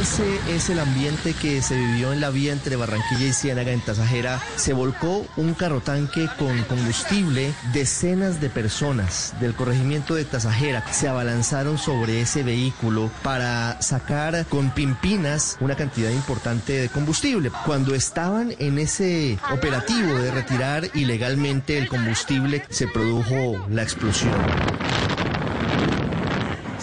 Ese es el ambiente que se vivió en la vía entre Barranquilla y Ciénaga en Tasajera. Se volcó un carrotanque con combustible. Decenas de personas del corregimiento de Tasajera se abalanzaron sobre ese vehículo para sacar con pimpinas una cantidad importante de combustible. Cuando estaban en ese operativo de retirar ilegalmente el combustible, se produjo la explosión.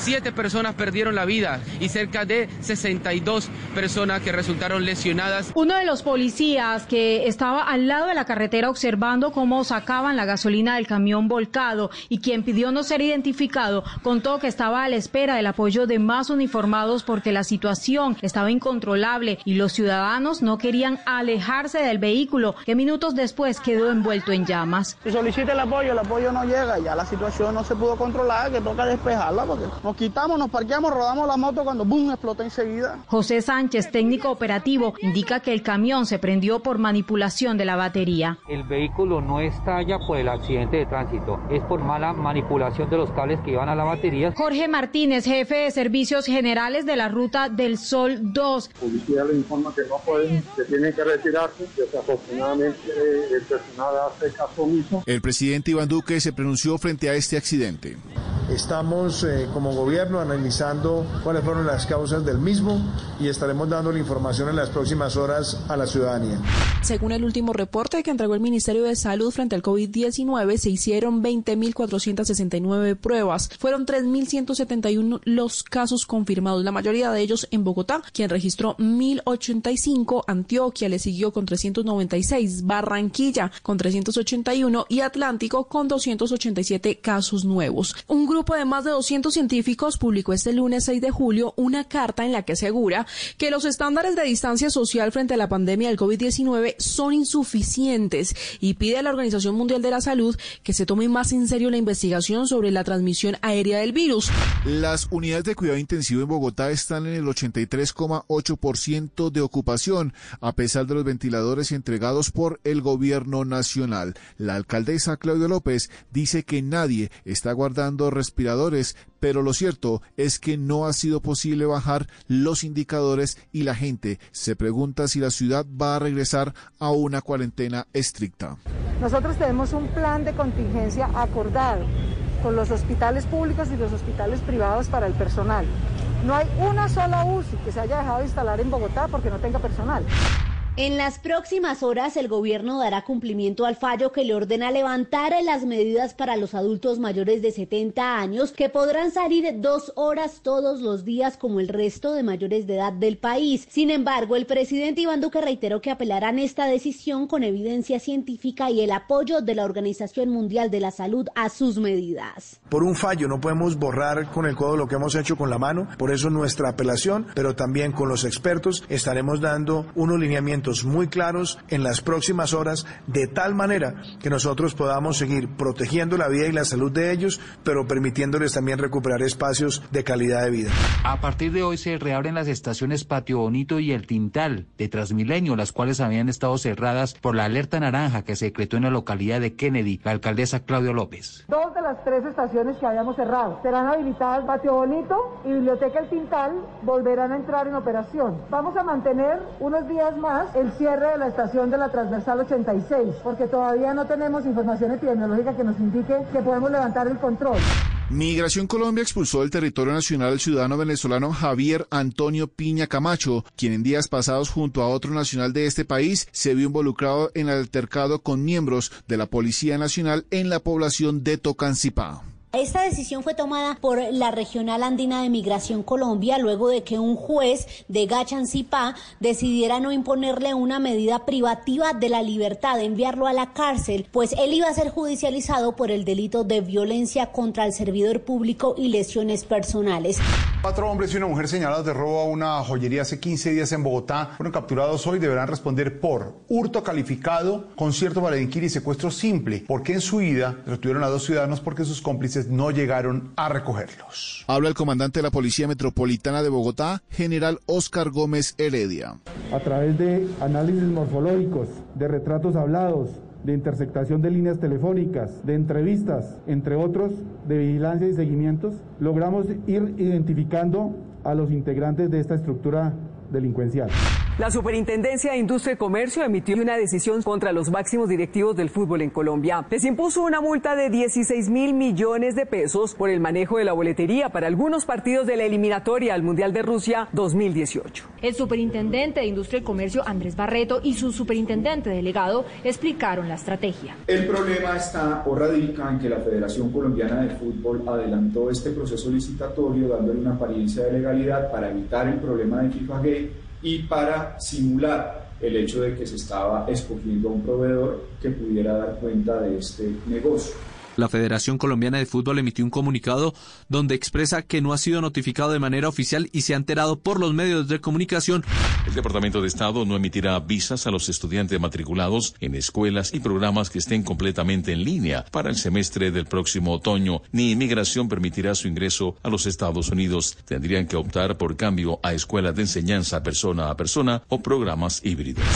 Siete personas perdieron la vida y cerca de 62 personas que resultaron lesionadas. Uno de los policías que estaba al lado de la carretera observando cómo sacaban la gasolina del camión volcado y quien pidió no ser identificado contó que estaba a la espera del apoyo de más uniformados porque la situación estaba incontrolable y los ciudadanos no querían alejarse del vehículo que minutos después quedó envuelto en llamas. Si solicita el apoyo, el apoyo no llega, ya la situación no se pudo controlar, que toca despejarla porque nos quitamos, nos parqueamos, rodamos la moto cuando boom explota enseguida. José Sánchez, técnico operativo, indica que el camión se prendió por manipulación de la batería. El vehículo no estalla por el accidente de tránsito, es por mala manipulación de los cables que iban a la batería. Jorge Martínez, jefe de servicios generales de la ruta del Sol 2. Policía le informa que no pueden, que tienen que retirarse, desafortunadamente el personal hace caso omiso. El presidente Iván Duque se pronunció frente a este accidente. Estamos eh, como gobierno analizando cuáles fueron las causas del mismo y estaremos dando la información en las próximas horas a la ciudadanía. Según el último reporte que entregó el Ministerio de Salud frente al COVID-19, se hicieron 20.469 pruebas. Fueron 3.171 los casos confirmados, la mayoría de ellos en Bogotá, quien registró 1.085, Antioquia le siguió con 396, Barranquilla con 381 y Atlántico con 287 casos nuevos. Un grupo de más de 200 científicos publicó este lunes 6 de julio una carta en la que asegura que los estándares de distancia social frente a la pandemia del COVID-19 son insuficientes y pide a la Organización Mundial de la Salud que se tome más en serio la investigación sobre la transmisión aérea del virus. Las unidades de cuidado intensivo en Bogotá están en el 83,8% de ocupación, a pesar de los ventiladores entregados por el gobierno nacional. La alcaldesa Claudia López dice que nadie está guardando respiradores, pero lo cierto es que no ha sido posible bajar los indicadores y la gente se pregunta si la ciudad va a regresar a una cuarentena estricta. Nosotros tenemos un plan de contingencia acordado con los hospitales públicos y los hospitales privados para el personal. No hay una sola UCI que se haya dejado de instalar en Bogotá porque no tenga personal. En las próximas horas el gobierno dará cumplimiento al fallo que le ordena levantar las medidas para los adultos mayores de 70 años que podrán salir dos horas todos los días como el resto de mayores de edad del país. Sin embargo, el presidente Iván Duque reiteró que apelarán esta decisión con evidencia científica y el apoyo de la Organización Mundial de la Salud a sus medidas. Por un fallo no podemos borrar con el codo lo que hemos hecho con la mano, por eso nuestra apelación, pero también con los expertos estaremos dando unos lineamientos muy claros en las próximas horas, de tal manera que nosotros podamos seguir protegiendo la vida y la salud de ellos, pero permitiéndoles también recuperar espacios de calidad de vida. A partir de hoy se reabren las estaciones Patio Bonito y El Tintal de Transmilenio, las cuales habían estado cerradas por la alerta naranja que se decretó en la localidad de Kennedy, la alcaldesa Claudio López. Dos de las tres estaciones que habíamos cerrado serán habilitadas Patio Bonito y Biblioteca El Tintal volverán a entrar en operación. Vamos a mantener unos días más el cierre de la estación de la transversal 86, porque todavía no tenemos información epidemiológica que nos indique que podemos levantar el control. Migración Colombia expulsó del territorio nacional al ciudadano venezolano Javier Antonio Piña Camacho, quien en días pasados junto a otro nacional de este país se vio involucrado en altercado con miembros de la Policía Nacional en la población de Tocancipá. Esta decisión fue tomada por la Regional Andina de Migración Colombia luego de que un juez de Gachancipá decidiera no imponerle una medida privativa de la libertad, de enviarlo a la cárcel, pues él iba a ser judicializado por el delito de violencia contra el servidor público y lesiones personales. Cuatro hombres y una mujer señalados de robo a una joyería hace 15 días en Bogotá fueron capturados hoy. Deberán responder por hurto calificado, concierto para delinquir y secuestro simple, porque en su ida retuvieron a dos ciudadanos porque sus cómplices no llegaron a recogerlos. Habla el comandante de la Policía Metropolitana de Bogotá, general Oscar Gómez Heredia. A través de análisis morfológicos, de retratos hablados, de intersectación de líneas telefónicas, de entrevistas, entre otros, de vigilancia y seguimientos, logramos ir identificando a los integrantes de esta estructura delincuencial. La Superintendencia de Industria y Comercio emitió una decisión contra los máximos directivos del fútbol en Colombia. Les impuso una multa de 16 mil millones de pesos por el manejo de la boletería para algunos partidos de la eliminatoria al Mundial de Rusia 2018. El superintendente de Industria y Comercio, Andrés Barreto, y su superintendente delegado explicaron la estrategia. El problema está o radica en que la Federación Colombiana de Fútbol adelantó este proceso licitatorio dándole una apariencia de legalidad para evitar el problema de FIFA Gate y para simular el hecho de que se estaba escogiendo a un proveedor que pudiera dar cuenta de este negocio. La Federación Colombiana de Fútbol emitió un comunicado donde expresa que no ha sido notificado de manera oficial y se ha enterado por los medios de comunicación. El Departamento de Estado no emitirá visas a los estudiantes matriculados en escuelas y programas que estén completamente en línea para el semestre del próximo otoño, ni inmigración permitirá su ingreso a los Estados Unidos. Tendrían que optar por cambio a escuelas de enseñanza persona a persona o programas híbridos.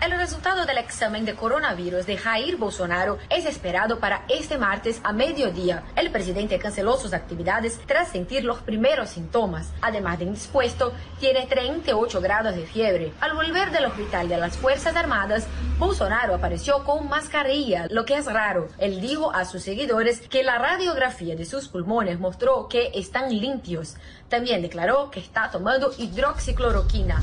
El resultado del examen de coronavirus de Jair Bolsonaro es esperado para este martes a mediodía. El presidente canceló sus actividades tras sentir los primeros síntomas. Además de indispuesto, tiene 38 grados de fiebre. Al volver del hospital de las Fuerzas Armadas, Bolsonaro apareció con mascarilla, lo que es raro. Él dijo a sus seguidores que la radiografía de sus pulmones mostró que están limpios. También declaró que está tomando hidroxicloroquina.